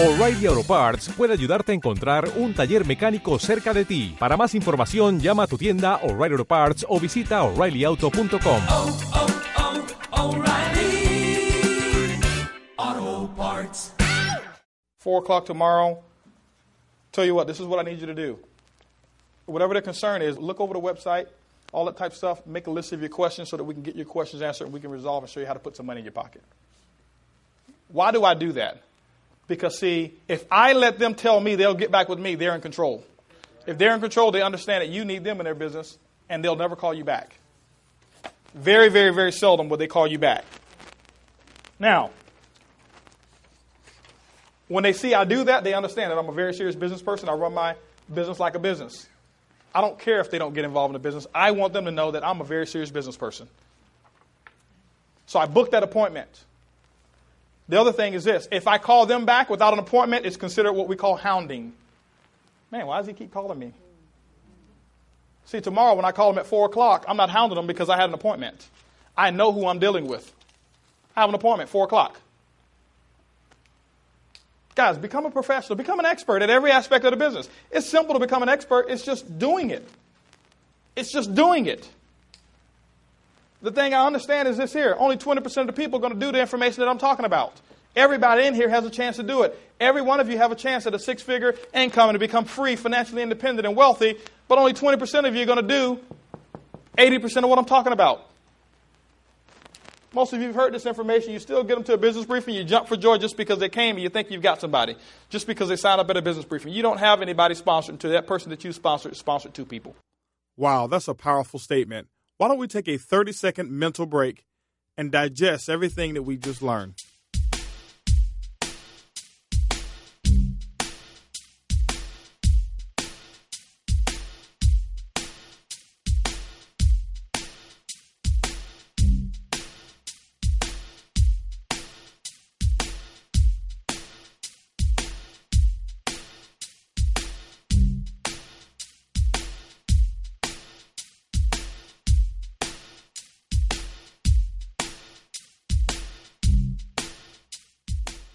O'Reilly Auto Parts puede ayudarte a encontrar un taller mecánico cerca de ti. Para más información, llama a tu tienda O'Reilly Auto Parts o visita oreillyauto.com. oh, oh, oh Auto Parts. four o'clock tomorrow. Tell you what, this is what I need you to do. Whatever the concern is, look over the website, all that type of stuff. Make a list of your questions so that we can get your questions answered and we can resolve and show you how to put some money in your pocket. Why do I do that? Because, see, if I let them tell me they'll get back with me, they're in control. If they're in control, they understand that you need them in their business and they'll never call you back. Very, very, very seldom will they call you back. Now, when they see I do that, they understand that I'm a very serious business person. I run my business like a business. I don't care if they don't get involved in the business. I want them to know that I'm a very serious business person. So I booked that appointment. The other thing is this if I call them back without an appointment, it's considered what we call hounding. Man, why does he keep calling me? See, tomorrow when I call him at 4 o'clock, I'm not hounding him because I had an appointment. I know who I'm dealing with. I have an appointment, 4 o'clock. Guys, become a professional, become an expert at every aspect of the business. It's simple to become an expert, it's just doing it. It's just doing it. The thing I understand is this here only 20% of the people are going to do the information that I'm talking about. Everybody in here has a chance to do it. Every one of you have a chance at a six figure income and to become free, financially independent, and wealthy, but only 20% of you are going to do 80% of what I'm talking about. Most of you have heard this information. You still get them to a business briefing. You jump for joy just because they came and you think you've got somebody. Just because they signed up at a business briefing. You don't have anybody sponsored to that person that you sponsored sponsored two people. Wow, that's a powerful statement. Why don't we take a 30 second mental break and digest everything that we just learned?